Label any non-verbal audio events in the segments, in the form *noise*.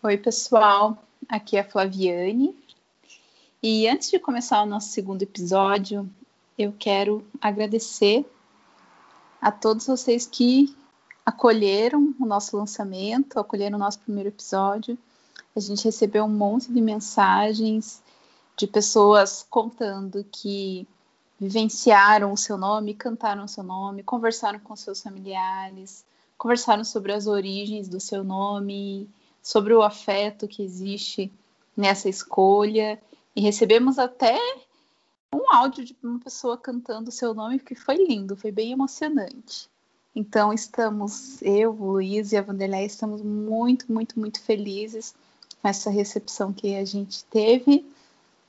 Oi, pessoal. Aqui é a Flaviane. E antes de começar o nosso segundo episódio, eu quero agradecer a todos vocês que acolheram o nosso lançamento, acolheram o nosso primeiro episódio. A gente recebeu um monte de mensagens de pessoas contando que vivenciaram o seu nome, cantaram o seu nome, conversaram com seus familiares, conversaram sobre as origens do seu nome, sobre o afeto que existe nessa escolha. E recebemos até um áudio de uma pessoa cantando o seu nome que foi lindo, foi bem emocionante. Então estamos, eu, o Luiz e a Vanderlei, estamos muito, muito, muito felizes com essa recepção que a gente teve.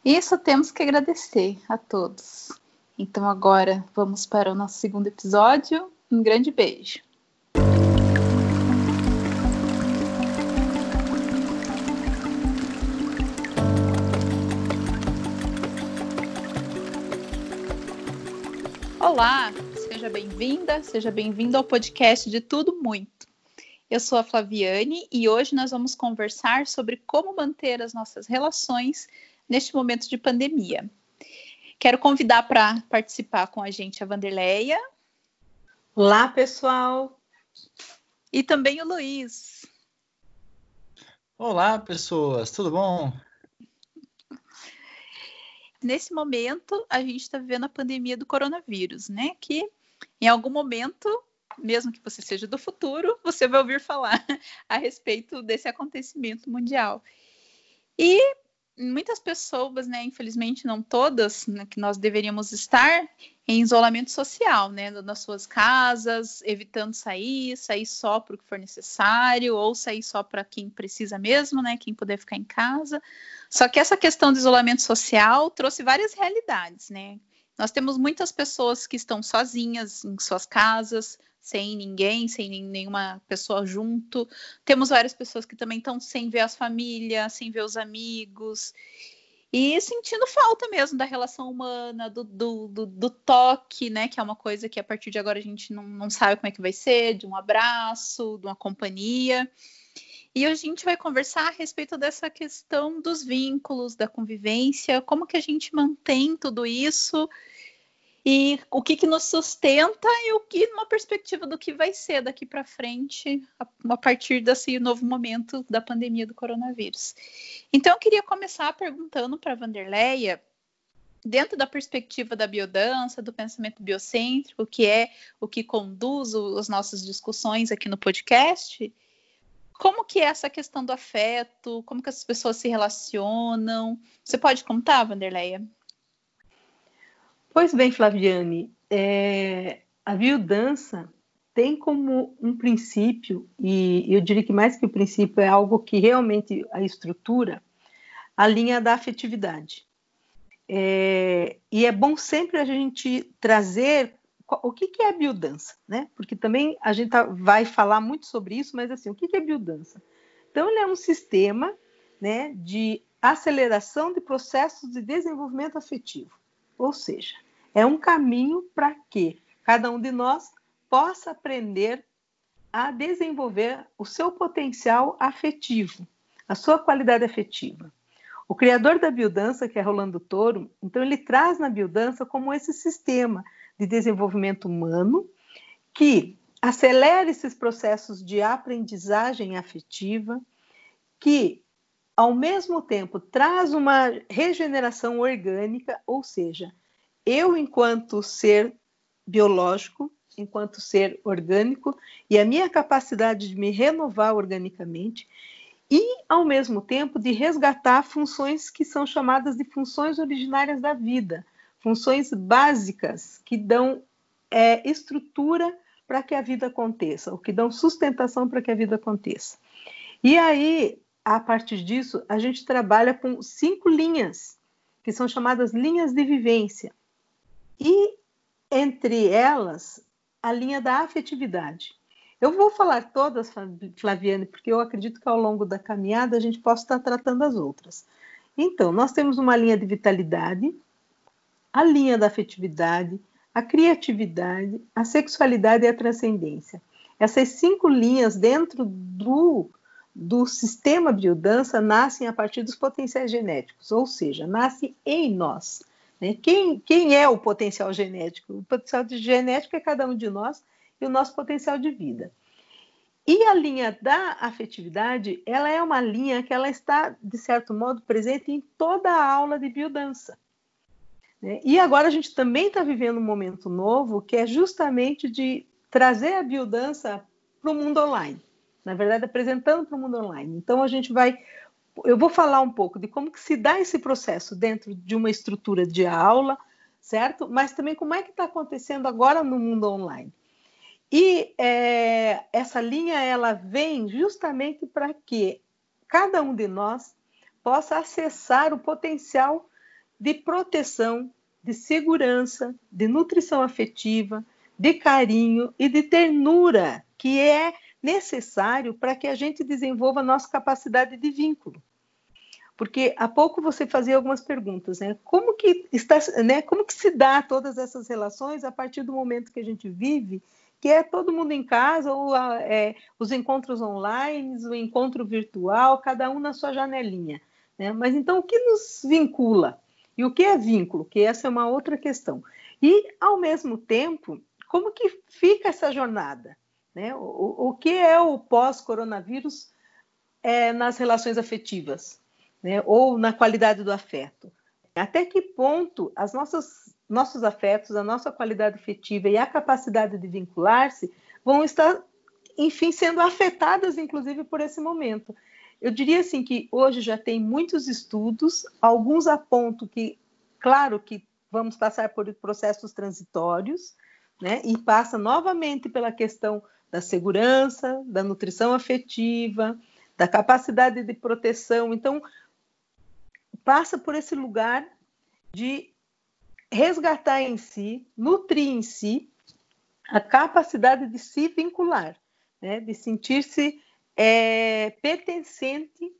E só temos que agradecer a todos. Então agora vamos para o nosso segundo episódio. Um grande beijo. Olá, seja bem-vinda, seja bem-vindo ao podcast de Tudo Muito. Eu sou a Flaviane e hoje nós vamos conversar sobre como manter as nossas relações neste momento de pandemia. Quero convidar para participar com a gente a Vanderleia. Olá, pessoal. E também o Luiz. Olá, pessoas, tudo bom? Nesse momento, a gente está vivendo a pandemia do coronavírus, né? Que em algum momento, mesmo que você seja do futuro, você vai ouvir falar *laughs* a respeito desse acontecimento mundial. E muitas pessoas, né, infelizmente não todas, né, que nós deveríamos estar em isolamento social, né, nas suas casas, evitando sair, sair só para o que for necessário, ou sair só para quem precisa mesmo, né, quem puder ficar em casa. Só que essa questão do isolamento social trouxe várias realidades, né? Nós temos muitas pessoas que estão sozinhas em suas casas, sem ninguém, sem nenhuma pessoa junto. Temos várias pessoas que também estão sem ver as famílias, sem ver os amigos. E sentindo falta mesmo da relação humana, do, do, do, do, toque, né? Que é uma coisa que a partir de agora a gente não, não sabe como é que vai ser, de um abraço, de uma companhia. E hoje a gente vai conversar a respeito dessa questão dos vínculos, da convivência, como que a gente mantém tudo isso e o que, que nos sustenta e o que uma perspectiva do que vai ser daqui para frente a, a, partir desse novo momento da pandemia do coronavírus. Então eu queria começar perguntando para Vanderleia, dentro da perspectiva da biodança, do pensamento biocêntrico, que é o que conduz as nossas discussões aqui no podcast, como que é essa questão do afeto, como que as pessoas se relacionam? Você pode contar, Vanderleia? Pois bem, Flaviane, é, a biodança tem como um princípio, e eu diria que mais que o princípio, é algo que realmente a estrutura, a linha da afetividade. É, e é bom sempre a gente trazer o que, que é biodança, né? Porque também a gente tá, vai falar muito sobre isso, mas assim, o que, que é biodança? Então, ele é um sistema né, de aceleração de processos de desenvolvimento afetivo. Ou seja, é um caminho para que cada um de nós possa aprender a desenvolver o seu potencial afetivo, a sua qualidade afetiva. O criador da biodança, que é Rolando Toro, então ele traz na biodança como esse sistema de desenvolvimento humano que acelera esses processos de aprendizagem afetiva, que ao mesmo tempo traz uma regeneração orgânica, ou seja, eu, enquanto ser biológico, enquanto ser orgânico, e a minha capacidade de me renovar organicamente, e, ao mesmo tempo, de resgatar funções que são chamadas de funções originárias da vida, funções básicas que dão é, estrutura para que a vida aconteça, ou que dão sustentação para que a vida aconteça. E aí, a partir disso, a gente trabalha com cinco linhas, que são chamadas linhas de vivência. E entre elas, a linha da afetividade. Eu vou falar todas, Flaviane, porque eu acredito que ao longo da caminhada a gente possa estar tratando as outras. Então, nós temos uma linha de vitalidade, a linha da afetividade, a criatividade, a sexualidade e a transcendência. Essas cinco linhas dentro do do sistema biodança nascem a partir dos potenciais genéticos, ou seja, nasce em nós. Né? Quem, quem é o potencial genético? O potencial genético é cada um de nós e o nosso potencial de vida. E a linha da afetividade, ela é uma linha que ela está, de certo modo, presente em toda a aula de biodança. Né? E agora a gente também está vivendo um momento novo, que é justamente de trazer a biodança para o mundo online. Na verdade, apresentando para o mundo online. Então, a gente vai eu vou falar um pouco de como que se dá esse processo dentro de uma estrutura de aula, certo? Mas também como é que está acontecendo agora no mundo online. E é, essa linha ela vem justamente para que cada um de nós possa acessar o potencial de proteção, de segurança, de nutrição afetiva, de carinho e de ternura que é necessário para que a gente desenvolva a nossa capacidade de vínculo. Porque há pouco você fazia algumas perguntas, né? Como que está, né? Como que se dá todas essas relações a partir do momento que a gente vive, que é todo mundo em casa ou é, os encontros online, o encontro virtual, cada um na sua janelinha, né? Mas então o que nos vincula e o que é vínculo? Que essa é uma outra questão. E ao mesmo tempo, como que fica essa jornada? Né? O, o que é o pós-coronavírus é, nas relações afetivas? né? ou na qualidade do afeto. Até que ponto as nossas nossos afetos, a nossa qualidade afetiva e a capacidade de vincular-se vão estar, enfim, sendo afetadas, inclusive, por esse momento. Eu diria assim que hoje já tem muitos estudos, alguns apontam que, claro, que vamos passar por processos transitórios, né? E passa novamente pela questão da segurança, da nutrição afetiva, da capacidade de proteção. Então, passa por esse lugar de resgatar em si, nutrir em si a capacidade de se vincular, né? de sentir-se é, pertencente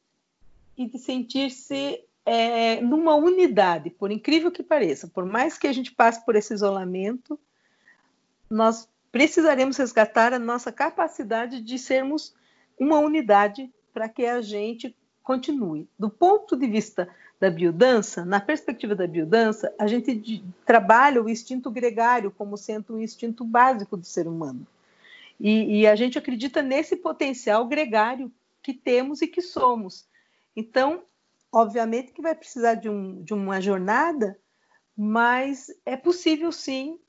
e de sentir-se é, numa unidade, por incrível que pareça. Por mais que a gente passe por esse isolamento, nós precisaremos resgatar a nossa capacidade de sermos uma unidade para que a gente continue. Do ponto de vista da biodança, na perspectiva da biodança, a gente trabalha o instinto gregário como sendo um instinto básico do ser humano. E, e, a gente acredita nesse potencial gregário que temos e que somos. Então, obviamente que vai precisar de, um, de uma jornada, mas é possível sim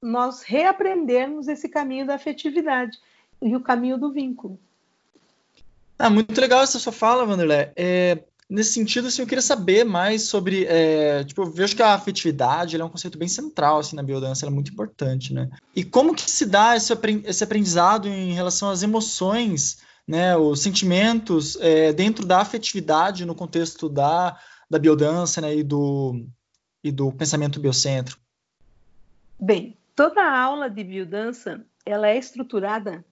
nós reaprendermos esse caminho da afetividade e o caminho do vínculo. Ah, muito legal essa sua fala, Vanderlei. É, nesse sentido, assim, eu queria saber mais sobre, é, tipo, eu vejo que a afetividade é um conceito bem central, assim, na biodança, ela é muito importante, né? E como que se dá esse, esse aprendizado em relação às emoções, né, os sentimentos é, dentro da afetividade no contexto da, da biodança, né, e do, e do pensamento biocêntrico? Bem, toda a aula de biodança, ela é estruturada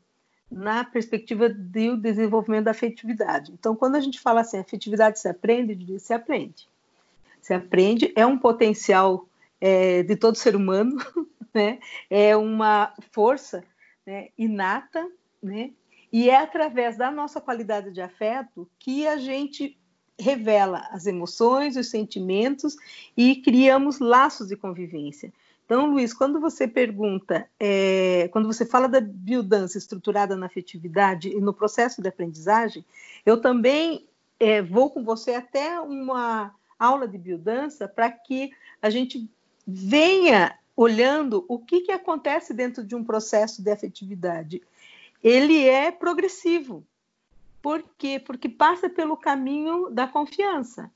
na perspectiva do desenvolvimento da afetividade. Então, quando a gente fala assim, afetividade se aprende, se aprende. Se aprende, é um potencial é, de todo ser humano, *laughs* né? é uma força né, inata, né? e é através da nossa qualidade de afeto que a gente revela as emoções, os sentimentos e criamos laços de convivência. Então, Luiz, quando você pergunta, é, quando você fala da biodança estruturada na afetividade e no processo de aprendizagem, eu também é, vou com você até uma aula de biodança para que a gente venha olhando o que, que acontece dentro de um processo de afetividade. Ele é progressivo. Por quê? Porque passa pelo caminho da confiança,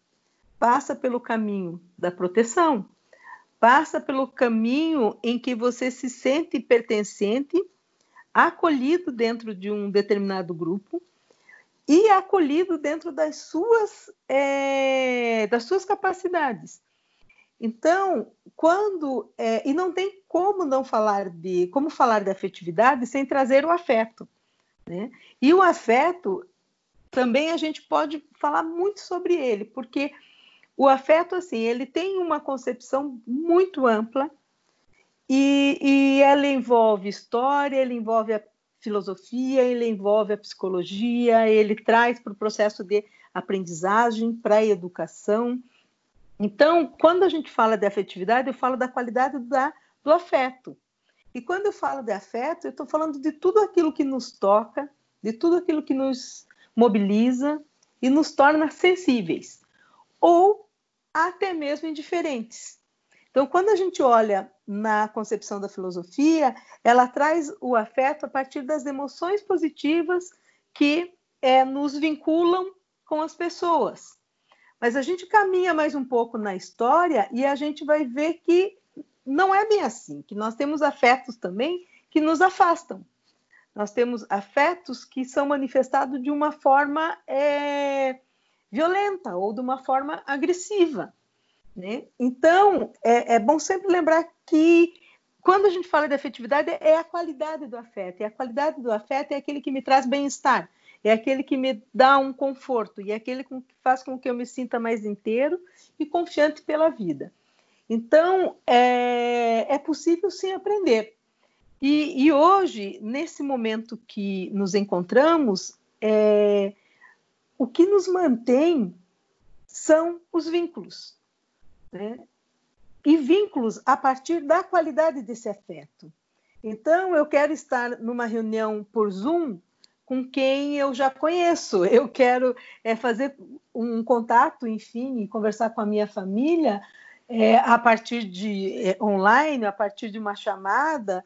passa pelo caminho da proteção, passa pelo caminho em que você se sente pertencente, acolhido dentro de um determinado grupo e acolhido dentro das suas, é, das suas capacidades. Então, quando é, e não tem como não falar de como falar de afetividade sem trazer o afeto, né? E o afeto também a gente pode falar muito sobre ele, porque o afeto, assim, ele tem uma concepção muito ampla e, e ela envolve história, ele envolve filosofia, ele envolve a psicologia, ele traz para o processo de aprendizagem, para a educação. Então, quando a gente fala de afetividade, eu falo da qualidade da, do afeto. E quando eu falo de afeto, eu estou falando de tudo aquilo que nos toca, de tudo aquilo que nos mobiliza e nos torna sensíveis, ou até mesmo indiferentes. Então, quando a gente olha na concepção da filosofia, ela traz o afeto a partir das emoções positivas que é, nos vinculam com as pessoas. Mas a gente caminha mais um pouco na história e a gente vai ver que não é bem assim, que nós temos afetos também que nos afastam. Nós temos afetos que são manifestados de uma forma é, violenta ou de uma forma agressiva. Né? Então, é, é bom sempre lembrar que quando a gente fala de afetividade, é a qualidade do afeto. E a qualidade do afeto é aquele que me traz bem-estar, é aquele que me dá um conforto, e é aquele que faz com que eu me sinta mais inteiro e confiante pela vida. Então, é, é possível sim aprender. E, e, hoje, nesse momento que nos encontramos, é, o que nos mantém são os vínculos. Né? E vínculos a partir da qualidade desse afeto. Então, eu quero estar numa reunião por Zoom com quem eu já conheço. *laughs* Eu quero é, fazer um contato, enfim, conversar com a minha família é, a partir de é, online, a partir de uma chamada,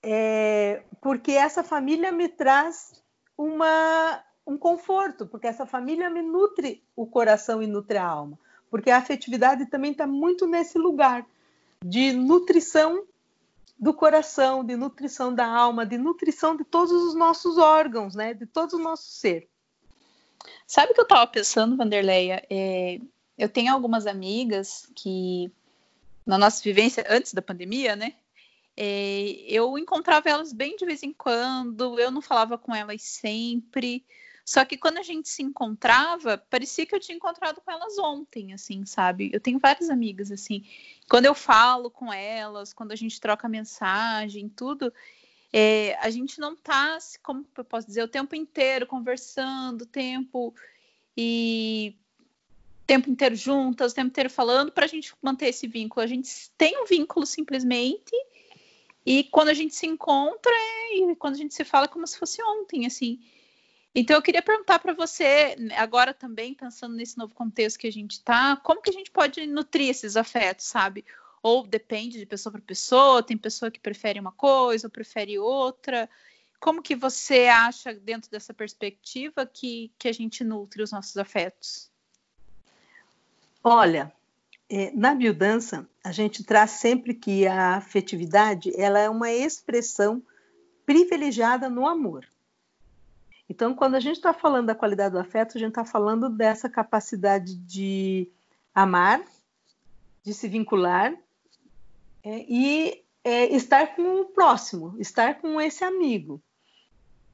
é, porque essa família me traz uma, um conforto, porque essa família me nutre o coração e nutre a alma, porque a afetividade também está muito nesse lugar de nutrição do coração, de nutrição da alma, de nutrição de todos os nossos órgãos, né? De todo o nosso ser. Sabe o que eu estava pensando, Vanderleia? É, eu tenho algumas amigas que, na nossa vivência antes da pandemia, né? É, eu encontrava elas bem de vez em quando, eu não falava com elas sempre. Só que quando a gente se encontrava, parecia que eu tinha encontrado com elas ontem, assim, sabe? Eu tenho várias amigas, assim. Quando eu falo com elas, quando a gente troca mensagem, tudo, é, a gente não tá, como eu posso dizer, o tempo inteiro conversando, tempo e tempo inteiro juntas, o tempo inteiro falando, para a gente manter esse vínculo. A gente tem um vínculo simplesmente, e quando a gente se encontra, é, e quando a gente se fala, é como se fosse ontem, assim. Então, eu queria perguntar para você, agora também, pensando nesse novo contexto que a gente está, como que a gente pode nutrir esses afetos, sabe? Ou depende de pessoa para pessoa, tem pessoa que prefere uma coisa ou prefere outra. Como que você acha, dentro dessa perspectiva, que, que a gente nutre os nossos afetos? Olha, é, na biodança, a gente traz sempre que a afetividade ela é uma expressão privilegiada no amor. Então, quando a gente está falando da qualidade do afeto, a gente está falando dessa capacidade de amar, de se vincular é, e é, estar com o próximo, estar com esse amigo.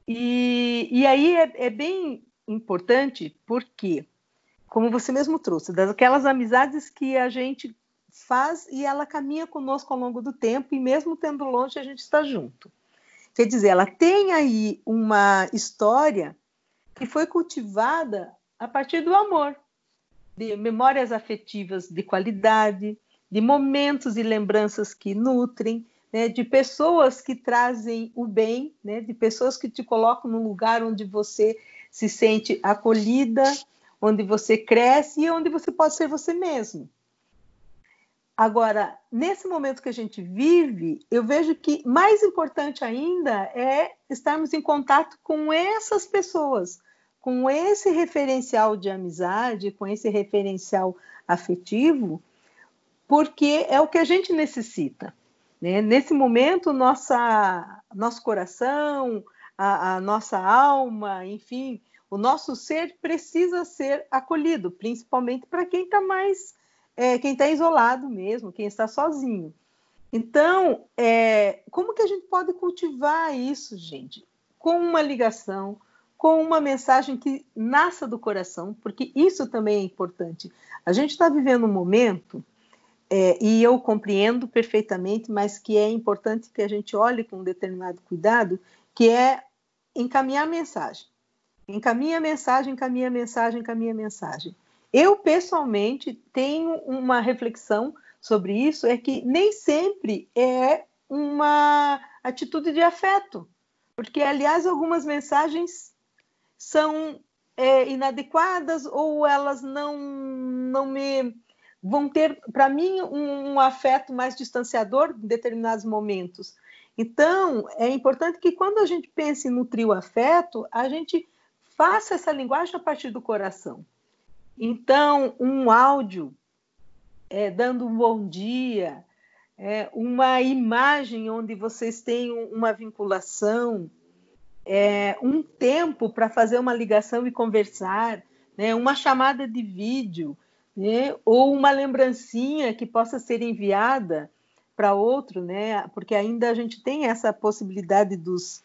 E, e aí é, é bem importante porque como você mesmo trouxe, daquelas amizades que a gente faz e ela caminha conosco ao longo do tempo e mesmo tendo longe a gente está junto. Quer dizer, ela tem aí uma história que foi cultivada a partir do amor, de memórias afetivas de qualidade, de momentos e lembranças que nutrem, né, de pessoas que trazem o bem, né, de pessoas que te colocam num lugar onde você se sente acolhida, onde você cresce e onde você pode ser você mesmo. Agora, nesse momento que a gente vive, eu vejo que mais importante ainda é estarmos em contato com essas pessoas, com esse referencial de amizade, com esse referencial afetivo, porque é o que a gente necessita. Né? Nesse momento, nossa, nosso coração, a, a nossa alma, enfim, o nosso ser precisa ser acolhido, principalmente para quem está mais, é, quem está isolado mesmo, quem está sozinho. Então, é, como que a gente pode cultivar isso, gente? Com uma ligação, com uma mensagem que nasça do coração, porque isso também é importante. A gente está vivendo um momento, é, e eu compreendo perfeitamente, mas que é importante que a gente olhe com um determinado cuidado, que é encaminhar mensagem. Encaminha a mensagem, encaminha a mensagem, encaminha a mensagem. Eu, pessoalmente, tenho uma reflexão sobre isso, é que nem sempre é uma atitude de afeto. Porque, aliás, algumas mensagens são é, inadequadas ou elas não, não me vão ter, para mim, um, um, afeto mais distanciador em determinados momentos. Então, é importante que quando a gente pense em nutrir o afeto, a gente faça essa linguagem a partir do coração. Então, um áudio é, dando um bom dia, é, uma imagem onde vocês têm uma vinculação, é, um tempo para fazer uma ligação e conversar, né, uma chamada de vídeo, né, ou uma lembrancinha que possa ser enviada para outro, né, porque ainda a gente tem essa possibilidade dos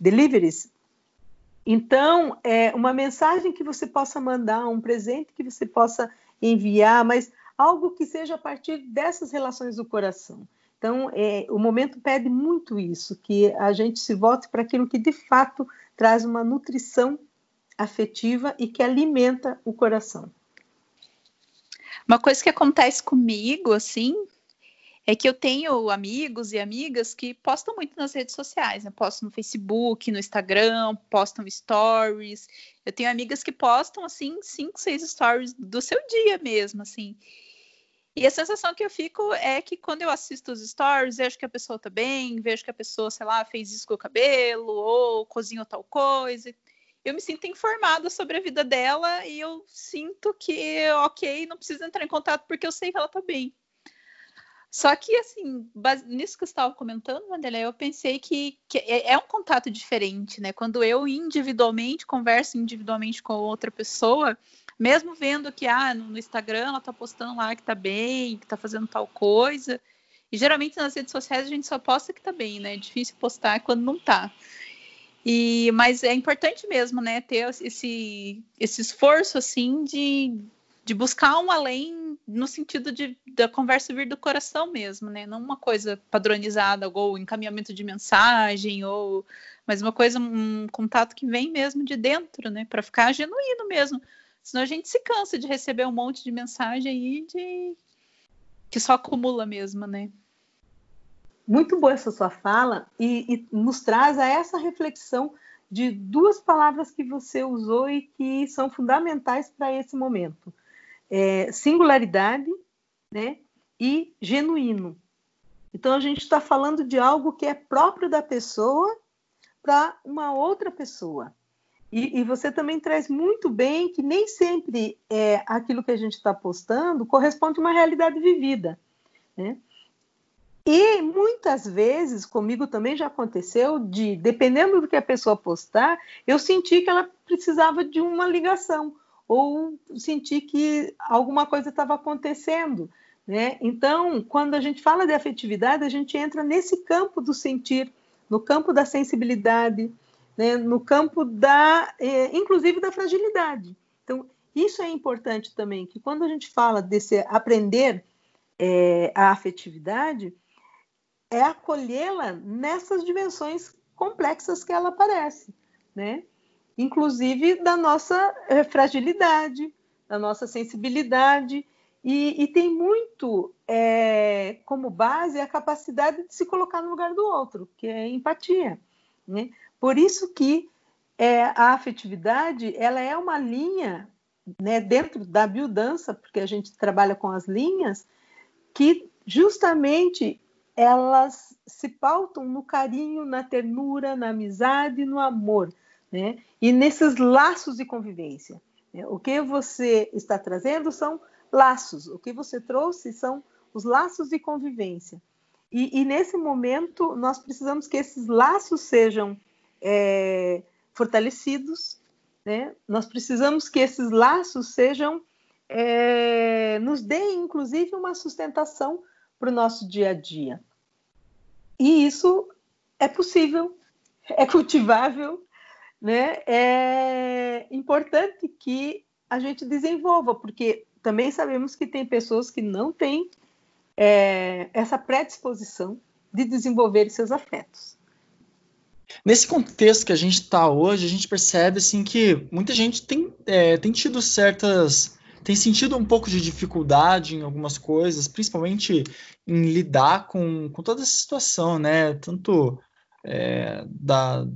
deliveries então, é uma mensagem que você possa mandar, um presente que você possa enviar, mas algo que seja a partir dessas relações do coração. Então, é, o momento pede muito isso, que a gente se volte para aquilo que de fato traz uma nutrição afetiva e que alimenta o coração. Uma coisa que acontece comigo, assim, é que eu tenho amigos e amigas que postam muito nas redes sociais, né? Postam no Facebook, no Instagram, postam stories. Eu tenho amigas que postam, assim, cinco, seis stories do seu dia mesmo, assim. E a sensação que eu fico é que quando eu assisto os stories, vejo que a pessoa tá bem, vejo que a pessoa, sei lá, fez isso com o cabelo, ou cozinhou tal coisa. Eu me sinto informada sobre a vida dela e eu sinto que, ok, não preciso entrar em contato porque eu sei que ela tá bem. Só que, assim, nisso que você estava comentando, Wanderlei, eu pensei que, que é, é, um contato diferente, né? Quando eu individualmente converso individualmente com outra pessoa, mesmo vendo que ah, no Instagram ela tá postando lá que tá bem, que tá fazendo tal coisa. E geralmente nas redes sociais a gente só posta que tá bem, né? É difícil postar quando não tá. E, mas é importante mesmo, né, ter esse, esse esforço assim de, de buscar um além no sentido de da conversa vir do coração mesmo, né? Não uma coisa padronizada ou encaminhamento de mensagem ou mas uma coisa um contato que vem mesmo de dentro, né? Para ficar genuíno mesmo. Senão a gente se cansa de receber um monte de mensagem aí de que só acumula mesmo, né? Muito boa essa sua fala e, e nos traz a essa reflexão de duas palavras que você usou e que são fundamentais para esse momento é, singularidade né, e genuíno. Então, a gente está falando de algo que é próprio da pessoa para uma outra pessoa. E, e, você também traz muito bem que nem sempre é, aquilo que a gente está postando corresponde a uma realidade vivida. Né? E muitas vezes, comigo também já aconteceu, de dependendo do que a pessoa postar, eu senti que ela precisava de uma ligação, ou sentir que alguma coisa estava acontecendo. Né? Então, quando a gente fala de afetividade, a gente entra nesse campo do sentir, no campo da sensibilidade, né? no campo da, é, inclusive da fragilidade. Então, isso é importante também, que quando a gente fala desse aprender é, a afetividade, é acolhê-la nessas dimensões complexas que ela aparece, né? Inclusive da nossa é, fragilidade, da nossa sensibilidade, e, e tem muito é, como base a capacidade de se colocar no lugar do outro, que é empatia. Né? Por isso que é, a afetividade ela é uma linha né, dentro da biodança, porque a gente trabalha com as linhas, que justamente elas se pautam no carinho, na ternura, na amizade, no amor né? E nesses laços de convivência. Né? O que você está trazendo são laços, o que você trouxe são os laços de convivência. E, e nesse momento, nós precisamos que esses laços sejam é, fortalecidos, né? nós precisamos que esses laços sejam, é, nos deem, inclusive, uma sustentação para o nosso dia a dia. E isso é possível, é cultivável, né, é importante que a gente desenvolva, porque também sabemos que tem pessoas que não têm é, essa predisposição de desenvolver seus afetos. Nesse contexto que a gente está hoje, a gente percebe assim que muita gente tem, é, tem tido certas tem sentido um pouco de dificuldade em algumas coisas, principalmente em lidar com, com toda essa situação, né? Tanto é, da,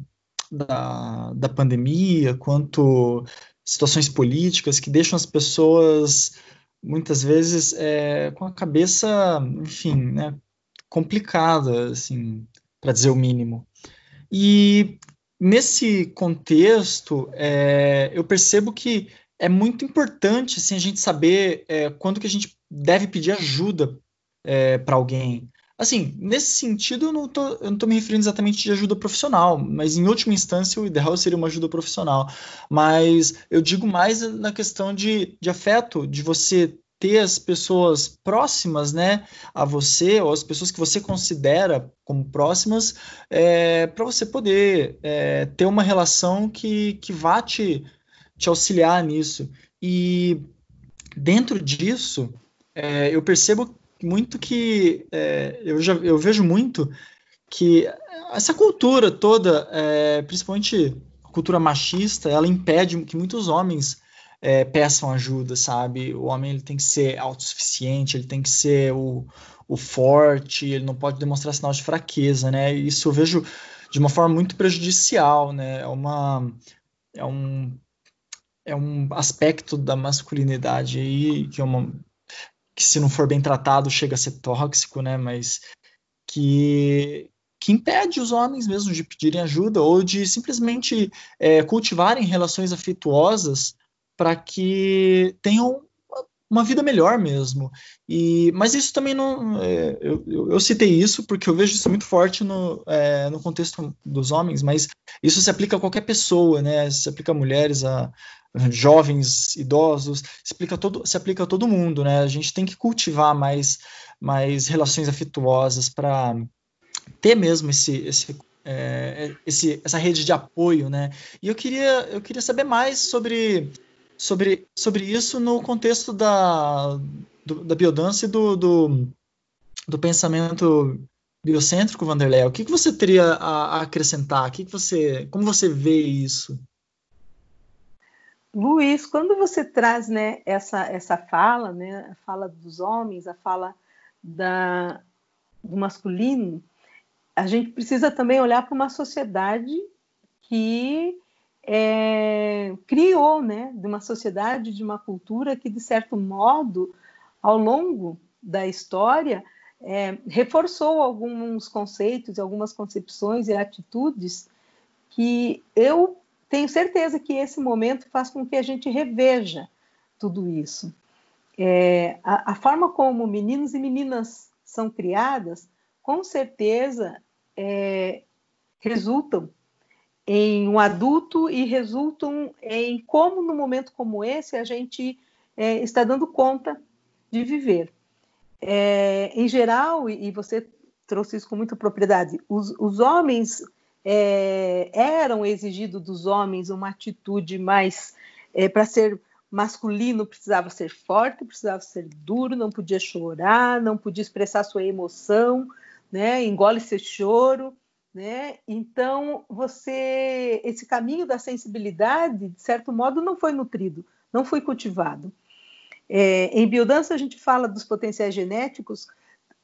da, da pandemia, quanto situações políticas que deixam as pessoas muitas vezes é, com a cabeça, enfim, né, complicada, assim, para dizer o mínimo. E nesse contexto, é, eu percebo que é muito importante assim, a gente saber é, quando que a gente deve pedir ajuda é, para alguém. Assim, nesse sentido, eu não, estou me referindo exatamente de ajuda profissional, mas em última instância o ideal seria uma ajuda profissional. Mas eu digo mais na questão de, de afeto, de você ter as pessoas próximas, né, a você ou as pessoas que você considera como próximas, é, para você poder é, ter uma relação que, que vá te, te auxiliar nisso. E dentro disso, é, eu percebo muito que é, eu já eu vejo muito que essa cultura toda, é, principalmente a cultura machista, ela impede que muitos homens é, peçam ajuda, sabe? O homem ele tem que ser autossuficiente, ele tem que ser o, o forte, ele não pode demonstrar sinal de fraqueza, né? Isso eu vejo de uma forma muito prejudicial, né? É uma é um é um aspecto da masculinidade aí que é uma que se não for bem tratado chega a ser tóxico, né? Mas que que impede os homens mesmo de pedirem ajuda ou de simplesmente é, cultivarem relações afetuosas para que tenham uma vida melhor mesmo. E, mas isso também não. É, eu, eu, citei isso porque eu vejo isso muito forte no, é, no contexto dos homens, mas isso se aplica a qualquer pessoa, né? Se aplica a mulheres, a, jovens, idosos, explica todo, se aplica a todo mundo, né? A gente tem que cultivar mais, mais relações afetuosas para ter mesmo esse, esse, é, esse, essa rede de apoio, né? E eu queria, eu queria saber mais sobre, sobre, sobre isso no contexto da, do, da biodança e do, do, do pensamento biocêntrico, Vanderlei. O que, que você teria a, a acrescentar? O que, que você, como você vê isso? Luiz, quando você traz né, essa, essa fala, né, a fala dos homens, a fala da, do masculino, a gente precisa também olhar para uma sociedade que é, criou, né, de uma sociedade, de uma cultura que, de certo modo, ao longo da história, é, reforçou alguns conceitos, algumas concepções e atitudes que eu tenho certeza que esse momento faz com que a gente reveja tudo isso. É, a, a, forma como meninos e meninas são criadas, com certeza, é, resultam em um adulto e resultam em como, no momento como esse, a gente é, está dando conta de viver. É, em geral, e, e você trouxe isso com muita propriedade, os, os homens é, eram exigido dos homens uma atitude mais é, para ser masculino precisava ser forte, precisava ser duro, não podia chorar, não podia expressar sua emoção, né? Engole seu choro, né? Então você esse caminho da sensibilidade, de certo modo, não foi nutrido, não foi cultivado. É, em biodança a gente fala dos potenciais genéticos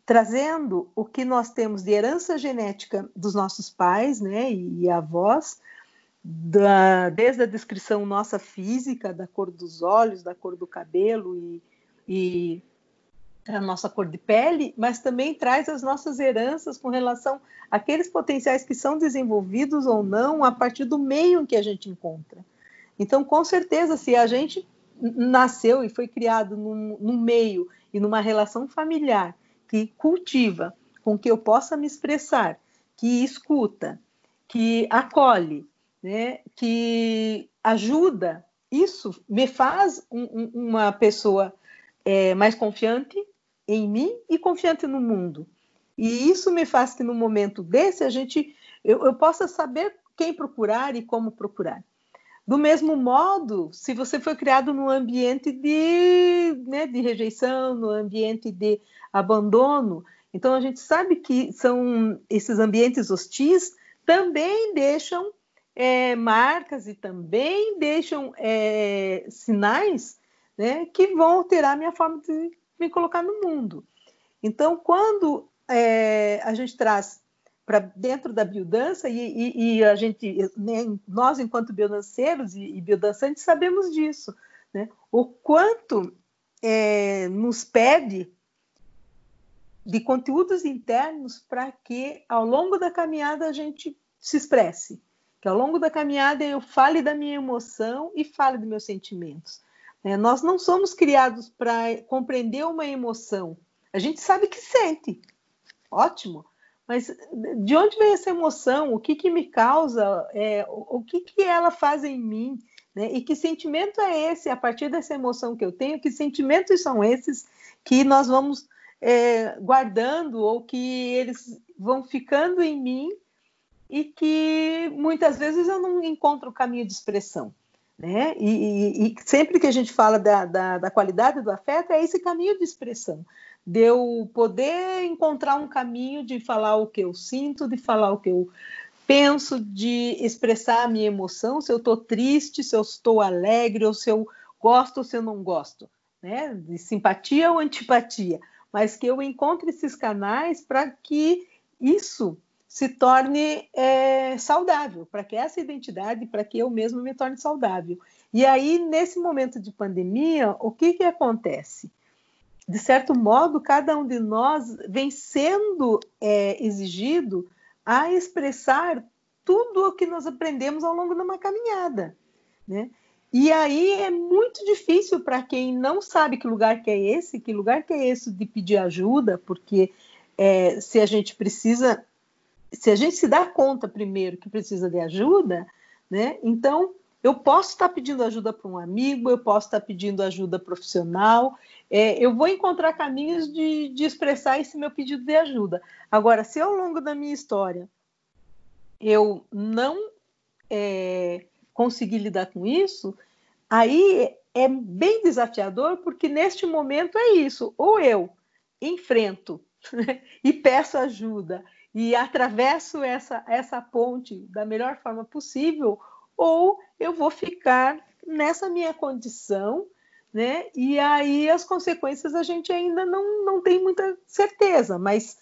trazendo o que nós temos de herança genética dos nossos pais né, e avós, da, desde a descrição nossa física, da cor dos olhos, da cor do cabelo e, e a nossa cor de pele, mas também traz as nossas heranças com relação àqueles potenciais que são desenvolvidos ou não a partir do meio em que a gente encontra. Então, com certeza, se a gente nasceu e foi criado num, num meio e numa relação familiar que cultiva, com que eu possa me expressar, que escuta, que acolhe, né, que ajuda, isso me faz um, um, uma pessoa é, mais confiante em mim e confiante no mundo. E isso me faz que no momento desse a gente eu, eu possa saber quem procurar e como procurar. Do mesmo modo, se você foi criado num ambiente de, né, de rejeição, no ambiente de abandono. Então a gente sabe que são esses ambientes hostis também deixam é, marcas e também deixam é, sinais né, que vão alterar a minha forma de me colocar no mundo. Então, quando é, a gente traz para dentro da biodança e, e, e a gente, né, nós enquanto biodanceiros e, e biodançantes sabemos disso, né? O quanto é, nos pede de conteúdos internos para que ao longo da caminhada a gente se expresse, que ao longo da caminhada eu fale da minha emoção e fale dos meus sentimentos. É, nós não somos criados para compreender uma emoção. A gente sabe que sente, ótimo. Mas de onde vem essa emoção? O que, que me causa? É, o, que, que ela faz em mim? Né? E que sentimento é esse, a partir dessa emoção que eu tenho, que sentimentos são esses que nós vamos é, guardando ou que eles vão ficando em mim e que muitas vezes eu não encontro o caminho de expressão. Né? E, e, e sempre que a gente fala da, da, da qualidade do afeto, é esse caminho de expressão de eu poder encontrar um caminho de falar o que eu sinto, de falar o que eu penso, de expressar a minha emoção, se eu estou triste, se eu estou alegre, ou se eu gosto ou se eu não gosto, né? De simpatia ou antipatia, mas que eu encontre esses canais para que isso se torne é, saudável, para que essa identidade, para que eu mesmo me torne saudável. E aí, nesse momento de pandemia, o que, que acontece? De certo modo, cada um de nós vem sendo é, exigido a expressar tudo o que nós aprendemos ao longo de uma caminhada, né? E aí é muito difícil para quem não sabe que lugar que é esse, que lugar que é esse de pedir ajuda, porque é, se a gente precisa, se a gente se dá conta primeiro que precisa de ajuda, né? Então eu posso estar pedindo ajuda para um amigo, eu posso estar pedindo ajuda profissional, é, eu vou encontrar caminhos de, de expressar esse meu pedido de ajuda. Agora, se ao longo da minha história eu não é, conseguir lidar com isso, aí é bem desafiador, porque neste momento é isso: ou eu enfrento *laughs* e peço ajuda e atravesso essa, essa ponte da melhor forma possível, ou eu vou ficar nessa minha condição, né? E aí as consequências a gente ainda não, não tem muita certeza, mas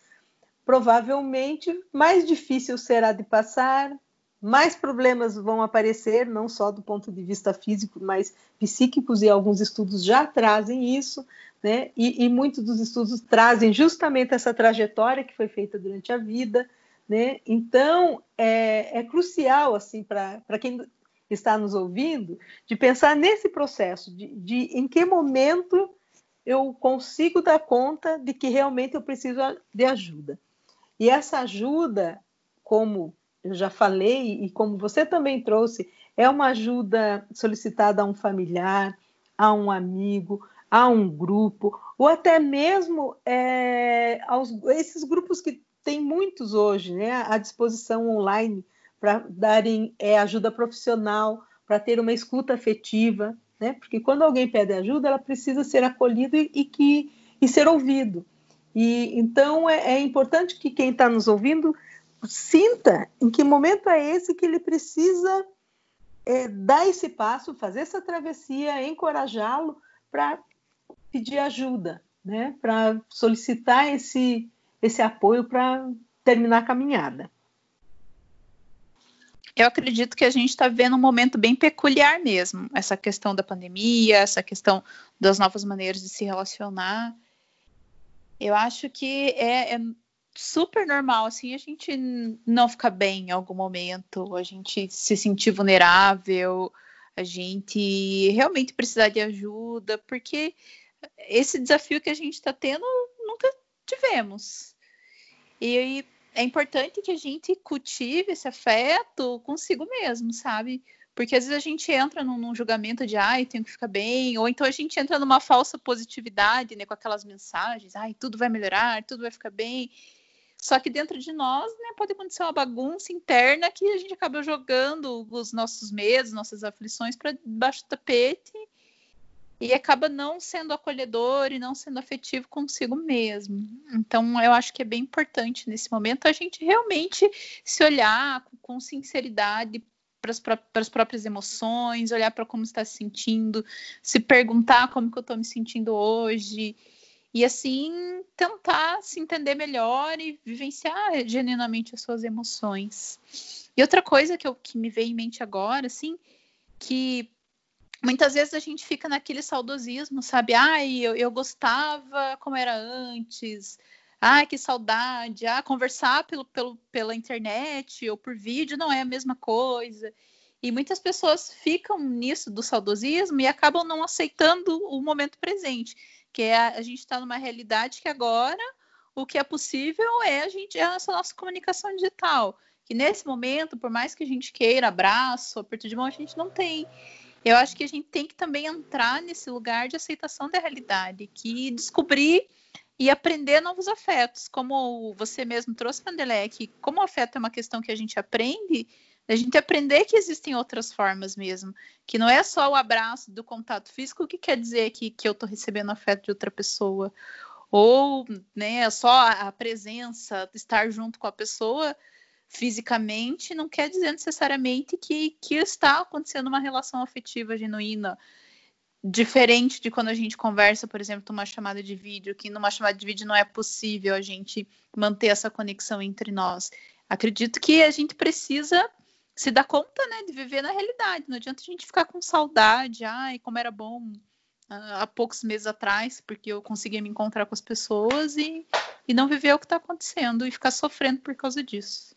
provavelmente mais difícil será de passar, mais problemas vão aparecer, não só do ponto de vista físico, mas psíquicos, e alguns estudos já trazem isso, né? E, e muitos dos estudos trazem justamente essa trajetória que foi feita durante a vida, né? Então, é, é crucial, assim, para quem está nos ouvindo, de pensar nesse processo, de, de em que momento eu consigo dar conta de que realmente eu preciso de ajuda. E essa ajuda, como eu já falei e como você também trouxe, é uma ajuda solicitada a um familiar, a um amigo, a um grupo, ou até mesmo é, aos, esses grupos que tem muitos hoje né, à disposição online para darem é, ajuda profissional, para ter uma escuta afetiva, né? Porque quando alguém pede ajuda, ela precisa ser acolhido e, e que, e ser ouvido. E então é, é importante que quem está nos ouvindo sinta em que momento é esse que ele precisa é, dar esse passo, fazer essa travessia, encorajá-lo para pedir ajuda, né? Para solicitar esse esse apoio para terminar a caminhada. Eu acredito que a gente está vendo um momento bem peculiar mesmo, essa questão da pandemia, essa questão das novas maneiras de se relacionar. Eu acho que é, é super normal assim a gente não ficar bem em algum momento, a gente se sentir vulnerável, a gente realmente precisar de ajuda, porque esse desafio que a gente está tendo nunca tivemos. E é importante que a gente cultive esse afeto consigo mesmo, sabe? Porque às vezes a gente entra num, num julgamento de ai, tenho que ficar bem, ou então a gente entra numa falsa positividade, né, com aquelas mensagens, ai, tudo vai melhorar, tudo vai ficar bem. Só que dentro de nós, né, pode acontecer uma bagunça interna que a gente acaba jogando os nossos medos, nossas aflições para debaixo do tapete e acaba não sendo acolhedor e não sendo afetivo consigo mesmo. Então, eu acho que é bem importante nesse momento a gente realmente se olhar com sinceridade para as próprias emoções, olhar para como está se sentindo, se perguntar como que eu estou me sentindo hoje, e assim tentar se entender melhor e vivenciar genuinamente as suas emoções. E outra coisa que, eu, que me veio em mente agora, assim, que muitas vezes a gente fica naquele saudosismo, sabe? Ai, eu, eu gostava como era antes. Ai, que saudade. Ah, conversar pelo, pelo, pela internet ou por vídeo não é a mesma coisa. E muitas pessoas ficam nisso do saudosismo e acabam não aceitando o momento presente, que é a, a gente está numa realidade que agora o que é possível é a gente é a nossa comunicação digital. Que nesse momento, por mais que a gente queira abraço, aperto de mão, a gente não tem. Eu acho que a gente tem que também entrar nesse lugar de aceitação da realidade, que descobrir e aprender novos afetos. Como você mesmo trouxe, Vanderlei, que como o afeto é uma questão que a gente aprende, a gente aprender que existem outras formas mesmo, que não é só o abraço do contato físico que quer dizer que, que eu estou recebendo afeto de outra pessoa, ou né, só a presença, estar junto com a pessoa fisicamente não quer dizer necessariamente que, que está acontecendo uma relação afetiva genuína. Diferente de quando a gente conversa, por exemplo, numa chamada de vídeo, que numa chamada de vídeo não é possível a gente manter essa conexão entre nós. Acredito que a gente precisa se dar conta, né, de viver na realidade. Não adianta a gente ficar com saudade, ai, como era bom há poucos meses atrás, porque eu conseguia me encontrar com as pessoas e, e não viver o que está acontecendo e ficar sofrendo por causa disso.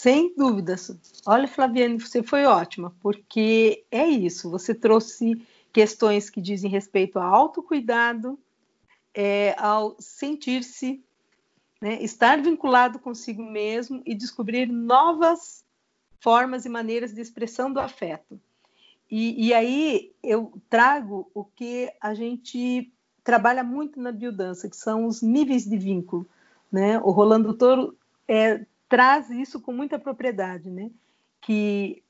Sem dúvidas. Olha, Flaviane, você foi ótima, porque é isso. Você trouxe questões que dizem respeito ao autocuidado, é, ao sentir-se, né, estar vinculado consigo mesmo e descobrir novas formas e maneiras de expressão do afeto. E, e aí eu trago o que a gente trabalha muito na biodança, que são os níveis de vínculo. Né? O Rolando Toro é, traz isso com muita propriedade, né? Que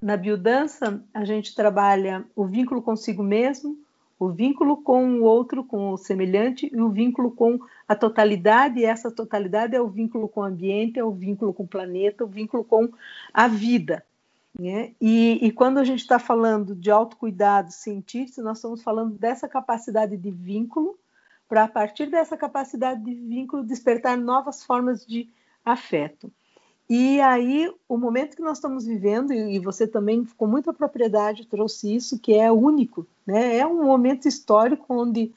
na biodança a gente trabalha o vínculo consigo mesmo, o vínculo com o outro, com o semelhante, e o vínculo com a totalidade, e essa totalidade é o vínculo com o ambiente, é o vínculo com o planeta, o vínculo com a vida. Né? E, e quando a gente está falando de autocuidado, sentir-se, nós estamos falando dessa capacidade de vínculo, para a partir dessa capacidade de vínculo despertar novas formas de afeto. E aí, o momento que nós estamos vivendo, e você também com muita propriedade trouxe isso, que é único, né? É um momento histórico onde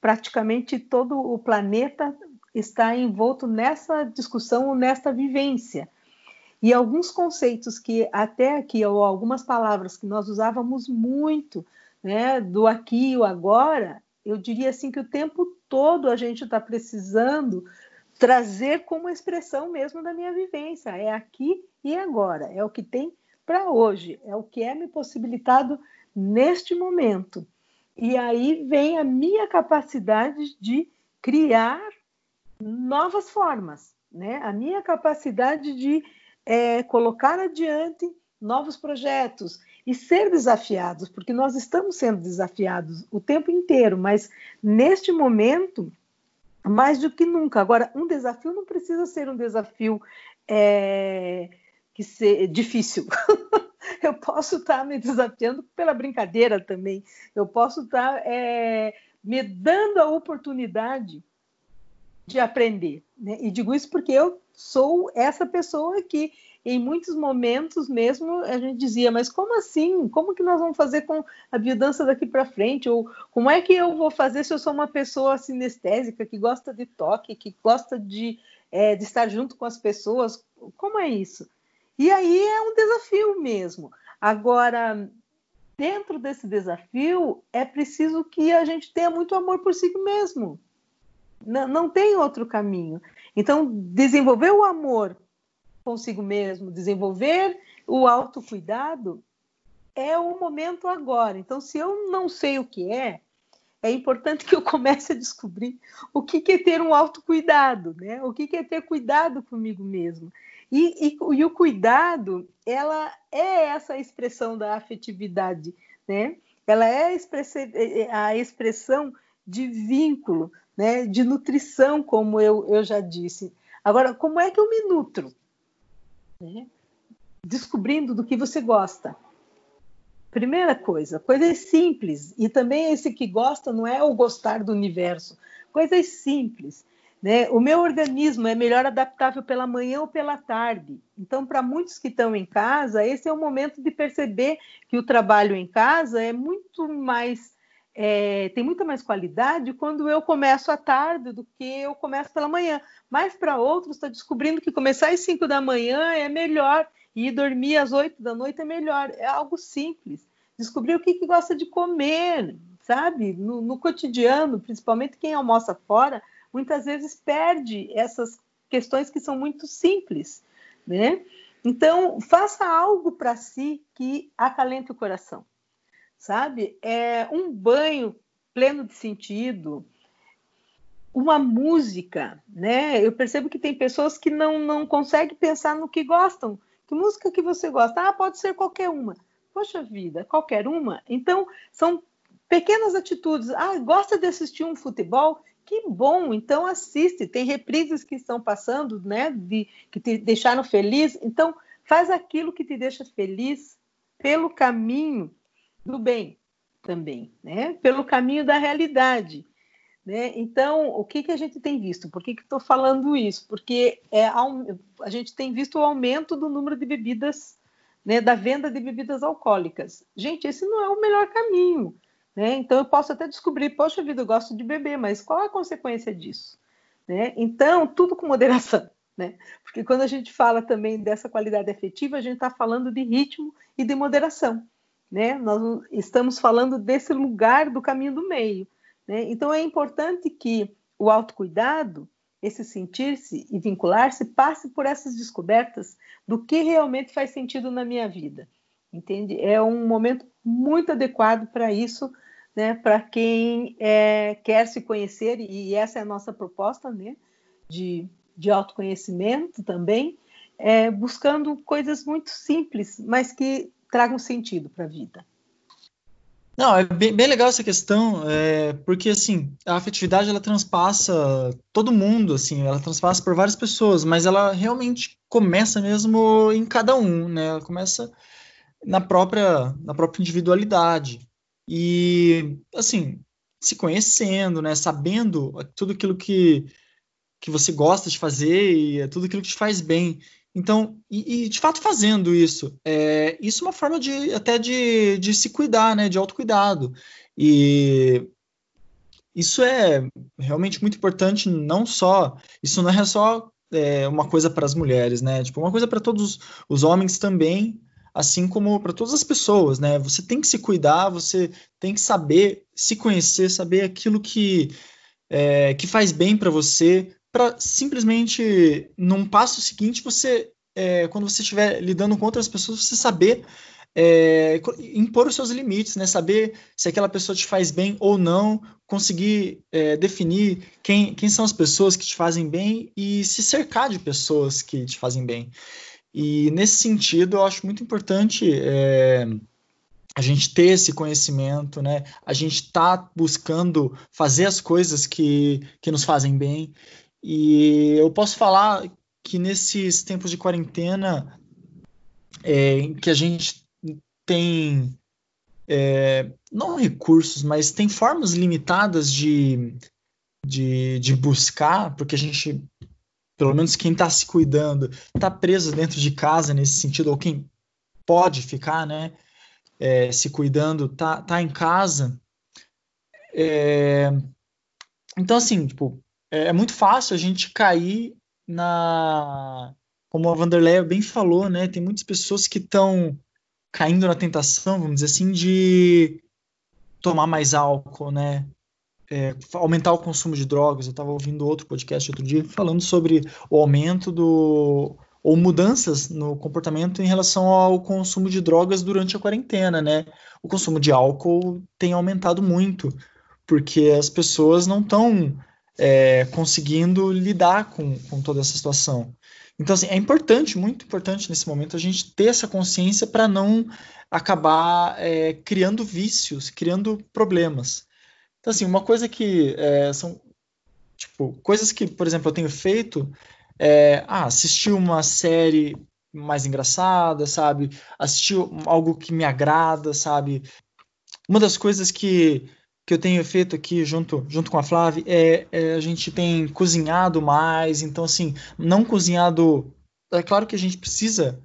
praticamente todo o planeta está envolto nessa discussão, nesta vivência. E alguns conceitos que até aqui, ou algumas palavras que nós usávamos muito, né, do aqui e o agora, eu diria assim que o tempo todo a gente está precisando trazer como expressão mesmo da minha vivência. É aqui e agora, é o que tem para hoje, é o que é me possibilitado neste momento. E aí vem a minha capacidade de criar novas formas, né? A minha capacidade de é, colocar adiante novos projetos e ser desafiados, porque nós estamos sendo desafiados o tempo inteiro, mas neste momento mais do que nunca. Agora, um desafio não precisa ser um desafio é, que ser difícil. *laughs* eu posso estar me desafiando pela brincadeira também. Eu posso estar é, me dando a oportunidade de aprender. Né? E digo isso porque eu sou essa pessoa que em muitos momentos mesmo a gente dizia, mas como assim? Como que nós vamos fazer com a biodança daqui para frente? Ou como é que eu vou fazer se eu sou uma pessoa sinestésica que gosta de toque, que gosta de, é, de estar junto com as pessoas? Como é isso? E aí é um desafio mesmo. Agora, dentro desse desafio, é preciso que a gente tenha muito amor por si mesmo. Não, não tem outro caminho. Então, desenvolver o amor consigo mesmo, desenvolver o autocuidado, é o momento agora. Então, se eu não sei o que é, é importante *laughs* que eu comece a descobrir o que é ter um autocuidado, né? O que é ter cuidado comigo mesmo. E, e, e, o cuidado, ela é essa expressão da afetividade, né? ela é a expressão de vínculo, né, de nutrição, como eu, eu já disse. Agora, como é que eu me nutro? Né? Descobrindo do que você gosta. Primeira coisa, coisas simples. E também esse que gosta não é o gostar do universo. Coisas simples. Né? O meu organismo é melhor adaptável pela manhã ou pela tarde. Então, para muitos que estão em casa, esse é o momento de perceber que o trabalho em casa é muito mais é, tem muita mais qualidade quando eu começo à tarde do que eu começo pela manhã. Mas para outros, está descobrindo que começar às 5 da manhã é melhor e dormir às 8 da noite é melhor. É algo simples. Descobrir o que, que gosta de comer, sabe? No, no cotidiano, principalmente quem almoça fora, muitas vezes perde essas questões que são muito simples, né? Então, faça algo para si que acalente o coração sabe? É um banho pleno de sentido, uma música, né? Eu percebo que tem pessoas que não, não conseguem pensar no que gostam. Que música que você gosta? Ah, pode ser qualquer uma. Poxa vida, qualquer uma. Então, são pequenas atitudes. Ah, gosta de assistir um futebol? Que bom, então assiste. Tem reprises que estão passando, né? De, que te deixaram feliz. Então, faz aquilo que te deixa feliz pelo caminho do bem também, né? pelo caminho da realidade. Né? Então, o que, que a gente tem visto? Por que estou falando isso? Porque é, a gente tem visto o aumento do número de bebidas, né, da venda de bebidas alcoólicas. Gente, esse não é o melhor caminho. Né? Então, eu posso até descobrir, poxa vida, eu gosto de beber, mas qual a consequência disso? Né? Então, tudo com moderação. Né? Porque quando a gente fala também dessa qualidade afetiva, a gente está falando de ritmo e de moderação né? Nós estamos falando desse lugar do caminho do meio, né? Então é importante que o autocuidado, esse sentir-se e vincular-se, passe por essas descobertas do que realmente faz sentido na minha vida, entende? É um momento muito adequado para isso, né? Para quem é, quer se conhecer e essa é a nossa proposta, né? De, de autoconhecimento também, é, buscando coisas muito simples, mas que tragam sentido para a vida. Não, é bem, bem, legal essa questão, é, porque assim, a afetividade ela transpassa todo mundo, assim, ela transpassa por várias pessoas, mas ela realmente começa mesmo em cada um, né? Ela começa na própria, na própria individualidade. E assim, se conhecendo, né, sabendo tudo aquilo que, que você gosta de fazer e tudo aquilo que te faz bem. Então, e, e, de fato fazendo isso, é, isso é uma forma de até de, de se cuidar, né, de autocuidado. E isso é realmente muito importante, não só, isso não é só é, uma coisa para as mulheres, né, tipo, uma coisa para todos os homens também, assim como para todas as pessoas, né, você tem que se cuidar, você tem que saber se conhecer, saber aquilo que, é, que faz bem para você, para simplesmente, num passo seguinte, você, é, quando você estiver lidando com outras pessoas, você saber é, impor os seus limites, né? Saber se aquela pessoa te faz bem ou não, conseguir é, definir quem, quem são as pessoas que te fazem bem e se cercar de pessoas que te fazem bem. E nesse sentido, eu acho muito importante é, a gente ter esse conhecimento, né? A gente está buscando fazer as coisas que, que nos fazem bem. E eu posso falar que nesses tempos de quarentena, é, que a gente tem é, não recursos, mas tem formas limitadas de, de, de buscar, porque a gente, pelo menos quem está se cuidando, está preso dentro de casa nesse sentido, ou quem pode ficar, né, é, se cuidando, tá, tá em casa. É, então, assim, tipo, é, é muito fácil a gente cair na. Como a Vanderleia bem falou, né? Tem muitas pessoas que estão caindo na tentação, vamos dizer assim, de tomar mais álcool, né? É, aumentar o consumo de drogas. Eu estava ouvindo outro podcast outro dia falando sobre o aumento do ou mudanças no comportamento em relação ao consumo de drogas durante a quarentena, né? O consumo de álcool tem aumentado muito porque as pessoas não estão é, conseguindo lidar com, com toda essa situação. Então, assim, é importante, muito importante nesse momento, a gente ter essa consciência para não acabar é, criando vícios, criando problemas. Então, assim, uma coisa que é, são, tipo, coisas que, por exemplo, eu tenho feito é, ah, assistir uma série mais engraçada, sabe? Assistir algo que me agrada, sabe? Uma das coisas que que eu tenho feito aqui junto, junto com a Flávia é, é, a gente tem cozinhado mais, então assim, não cozinhado. É claro que a gente precisa.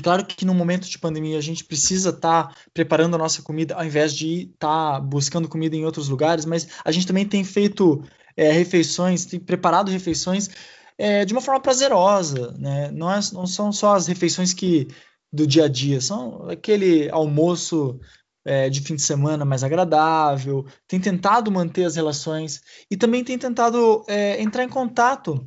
Claro que no momento de pandemia a gente precisa estar tá preparando a nossa comida ao invés de estar tá buscando comida em outros lugares, mas a gente também tem feito é, refeições, tem preparado refeições é, de uma forma prazerosa, né? Não, é, não são só as refeições que do dia a dia, são aquele almoço é, de fim de semana mais agradável, tem tentado manter as relações e também tem tentado é, entrar em contato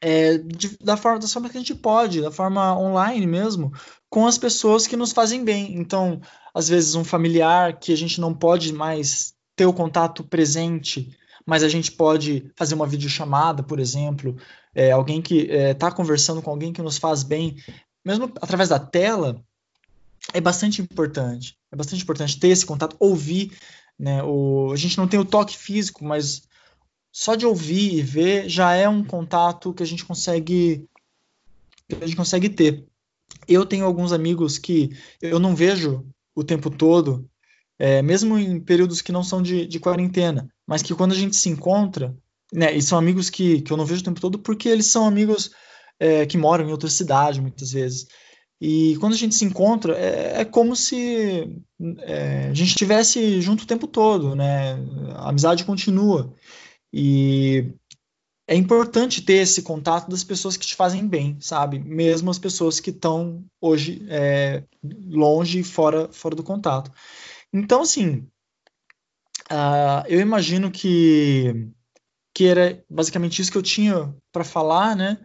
é, de, da, forma, da forma que a gente pode, da forma online mesmo, com as pessoas que nos fazem bem. Então, às vezes, um familiar que a gente não pode mais ter o contato presente, mas a gente pode fazer uma videochamada, por exemplo, é, alguém que está é, conversando com alguém que nos faz bem, mesmo através da tela, é bastante importante. É bastante importante ter esse contato, ouvir. Né? O, a gente não tem o toque físico, mas só de ouvir e ver já é um contato que a gente consegue que a gente consegue ter. Eu tenho alguns amigos que eu não vejo o tempo todo, é, mesmo em períodos que não são de, de quarentena, mas que quando a gente se encontra, né, e são amigos que, que eu não vejo o tempo todo porque eles são amigos é, que moram em outra cidade muitas vezes. E quando a gente se encontra, é, é como se é, a gente estivesse junto o tempo todo, né? A amizade continua. E é importante ter esse contato das pessoas que te fazem bem, sabe? Mesmo as pessoas que estão hoje é, longe, fora, fora do contato. Então, assim, uh, eu imagino que, que era basicamente isso que eu tinha para falar, né?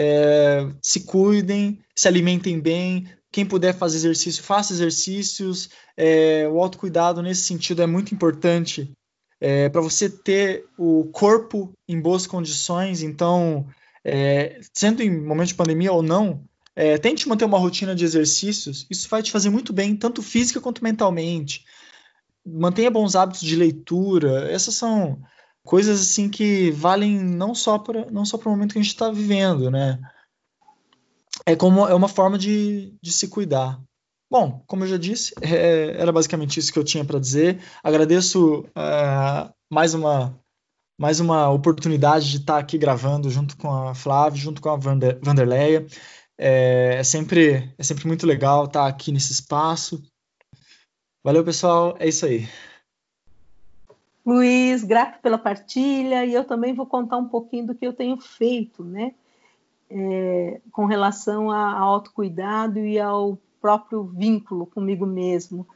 É, se cuidem, se alimentem bem. Quem puder fazer exercício, faça exercícios. É, o autocuidado nesse sentido é muito importante é, para você ter o corpo em boas condições. Então, é, sendo em momento de pandemia ou não, é, tente manter uma rotina de exercícios. Isso vai te fazer muito bem, tanto física quanto mentalmente. Mantenha bons hábitos de leitura. Essas são coisas assim que valem não só para não só para o momento que a gente está vivendo, né? É como é uma forma de, de se cuidar. Bom, como eu já disse, é, era basicamente isso que eu tinha para dizer. Agradeço é, mais uma mais uma oportunidade de estar aqui gravando junto com a Flávia, junto com a Vander, Vanderleia. É, é, sempre é sempre muito legal estar aqui nesse espaço. Valeu, pessoal. É isso aí. Luiz, grato pela partilha e eu também vou contar um pouquinho do que eu tenho feito, né? É, com relação ao autocuidado e ao próprio vínculo comigo mesmo.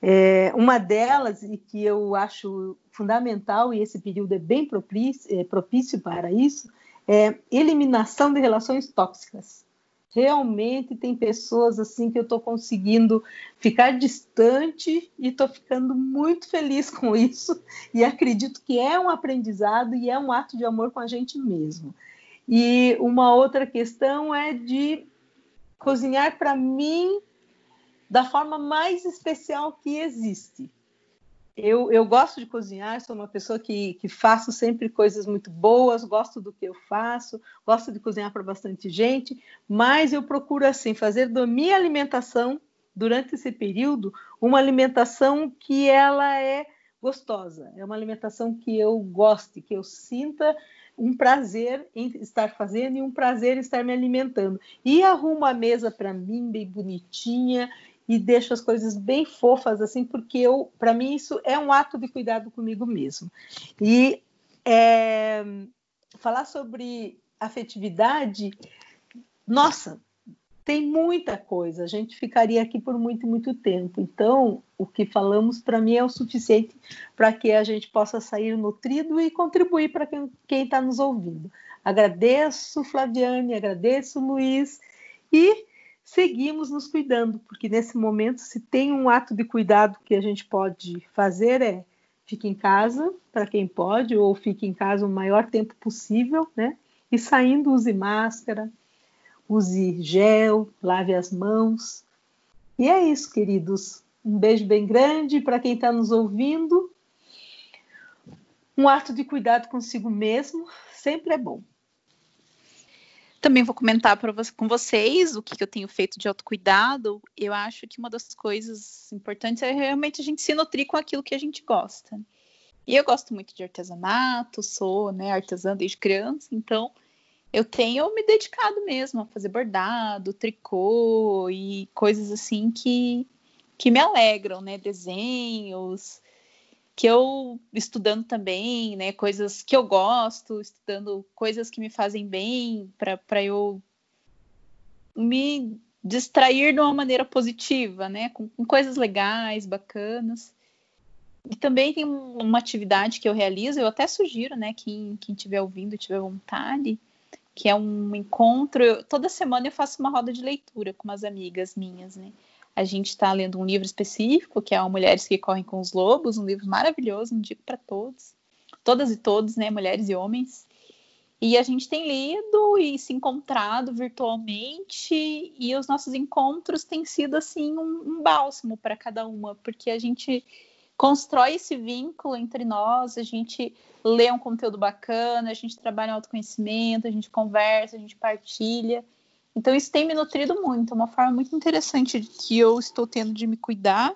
É, uma delas, e que eu acho fundamental, e esse período é bem propício, é, propício para isso, é eliminação de relações tóxicas realmente tem pessoas assim que eu estou conseguindo ficar distante e estou ficando muito feliz *laughs* com isso e acredito que é um aprendizado e é um ato de amor com a gente mesmo. E uma outra questão é de cozinhar para mim da forma mais especial que existe. Eu, eu gosto de cozinhar, sou uma pessoa que, que faço sempre coisas muito boas, gosto do que eu faço, gosto de cozinhar para bastante gente, mas eu procuro assim fazer da minha alimentação durante esse período uma alimentação que ela é gostosa, é uma alimentação que eu goste, que eu sinta um prazer em estar fazendo e um prazer em estar me alimentando. E arrumo a mesa para mim bem bonitinha e deixo as coisas bem fofas assim, porque eu, para mim isso é um ato de cuidado comigo mesmo. E é, falar sobre afetividade, nossa, tem muita coisa. A gente ficaria aqui por muito, muito tempo. Então, o que falamos para mim é o suficiente para que a gente possa sair nutrido e contribuir para quem está nos ouvindo. Agradeço, Flaviane, agradeço, Luiz, e seguimos nos cuidando, porque nesse momento, se tem um ato de cuidado que a gente pode fazer, é fique em casa, para quem pode, ou fique em casa o maior tempo possível, né? E saindo, use máscara, use gel, lave as mãos. E é isso, queridos. Um beijo bem grande para quem está nos ouvindo. Um ato de cuidado consigo mesmo sempre é bom. Também vou comentar você, com vocês o que, que, eu tenho feito de autocuidado. Eu acho que uma das coisas importantes é realmente a gente se nutrir com aquilo que a gente gosta. E eu gosto muito de artesanato, sou né, artesã desde criança, então eu tenho me dedicado mesmo a fazer bordado, tricô e coisas assim que, que me alegram, né? Desenhos, que eu estudando também, né, coisas que eu gosto, estudando coisas que me fazem bem, para eu me distrair de uma maneira positiva, né, com, com, coisas legais, bacanas. E também tem uma atividade que eu realizo, eu até sugiro, né, quem, estiver ouvindo tiver vontade, que é um encontro. Eu, toda semana eu faço uma roda de leitura com umas amigas minhas, né? A gente está lendo um livro específico, que é o Mulheres que Correm com os Lobos, um livro maravilhoso, indico para todos, todas e todos, né, mulheres e homens. E a gente tem lido e se encontrado virtualmente, e os nossos encontros têm sido assim um, um bálsamo para cada uma, porque a gente constrói esse vínculo entre nós, a gente lê um conteúdo bacana, a gente trabalha autoconhecimento, a gente conversa, a gente partilha. Então, isso tem me nutrido muito, é uma forma muito interessante que eu estou tendo de me cuidar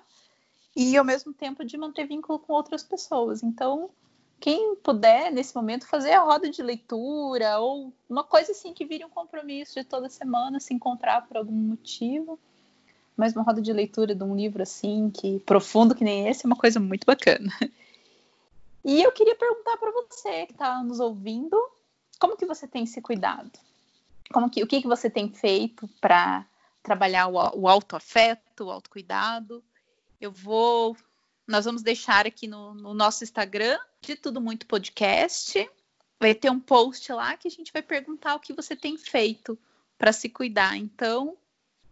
e, ao mesmo tempo, de manter vínculo com outras pessoas. Então, quem puder, nesse momento, fazer a roda de leitura ou uma coisa assim que vire um compromisso de toda semana se encontrar por algum motivo. Mas uma roda de leitura de um livro assim, que profundo que nem esse, é uma coisa muito bacana. E eu queria perguntar para você que está nos ouvindo, como que você tem se cuidado? Como que, o que, que você tem feito para trabalhar o, o autoafeto, o autocuidado. Eu vou. Nós vamos deixar aqui no, no nosso Instagram de Tudo Muito Podcast. Vai ter um post lá que a gente vai perguntar o que você tem feito para se cuidar. Então,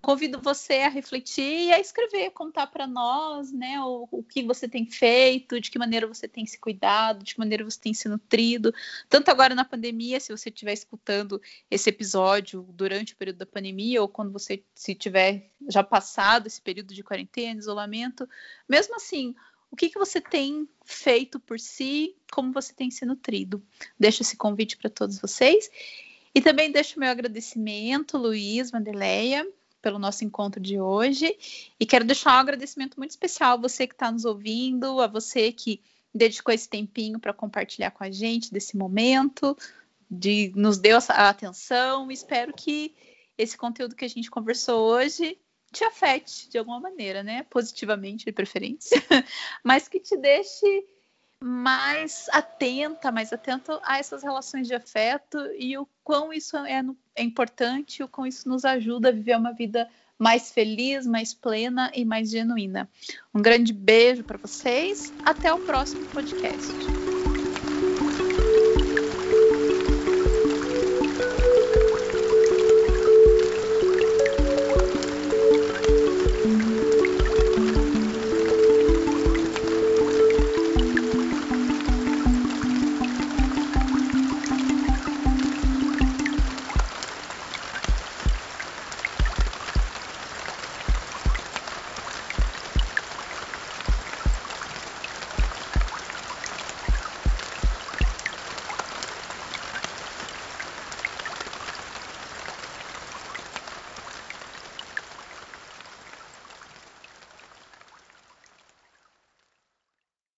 convido você a refletir e a escrever, contar para nós, né, o, o, que você tem feito, de que maneira você tem se cuidado, de que maneira você tem se nutrido, tanto agora na pandemia, se você estiver escutando esse episódio durante o período da pandemia ou quando você se tiver já passado esse período de quarentena, isolamento, mesmo assim, o que, que você tem feito por si, como você tem se nutrido. Deixo esse convite para todos vocês. E também deixo meu agradecimento, Luiz, Vandeleia, pelo nosso encontro de hoje. E quero deixar um agradecimento muito especial a você que está nos ouvindo, a você que dedicou esse tempinho para compartilhar com a gente desse momento, de nos deu a atenção. Espero que esse conteúdo que a gente conversou hoje te afete de alguma maneira, né? Positivamente, de preferência, *laughs* mas que te deixe mais atenta, mais atento a essas relações de afeto e o quão isso é, é importante, o quão isso nos ajuda a viver uma vida mais feliz, mais plena e mais genuína. Um grande beijo para vocês. Até o próximo podcast.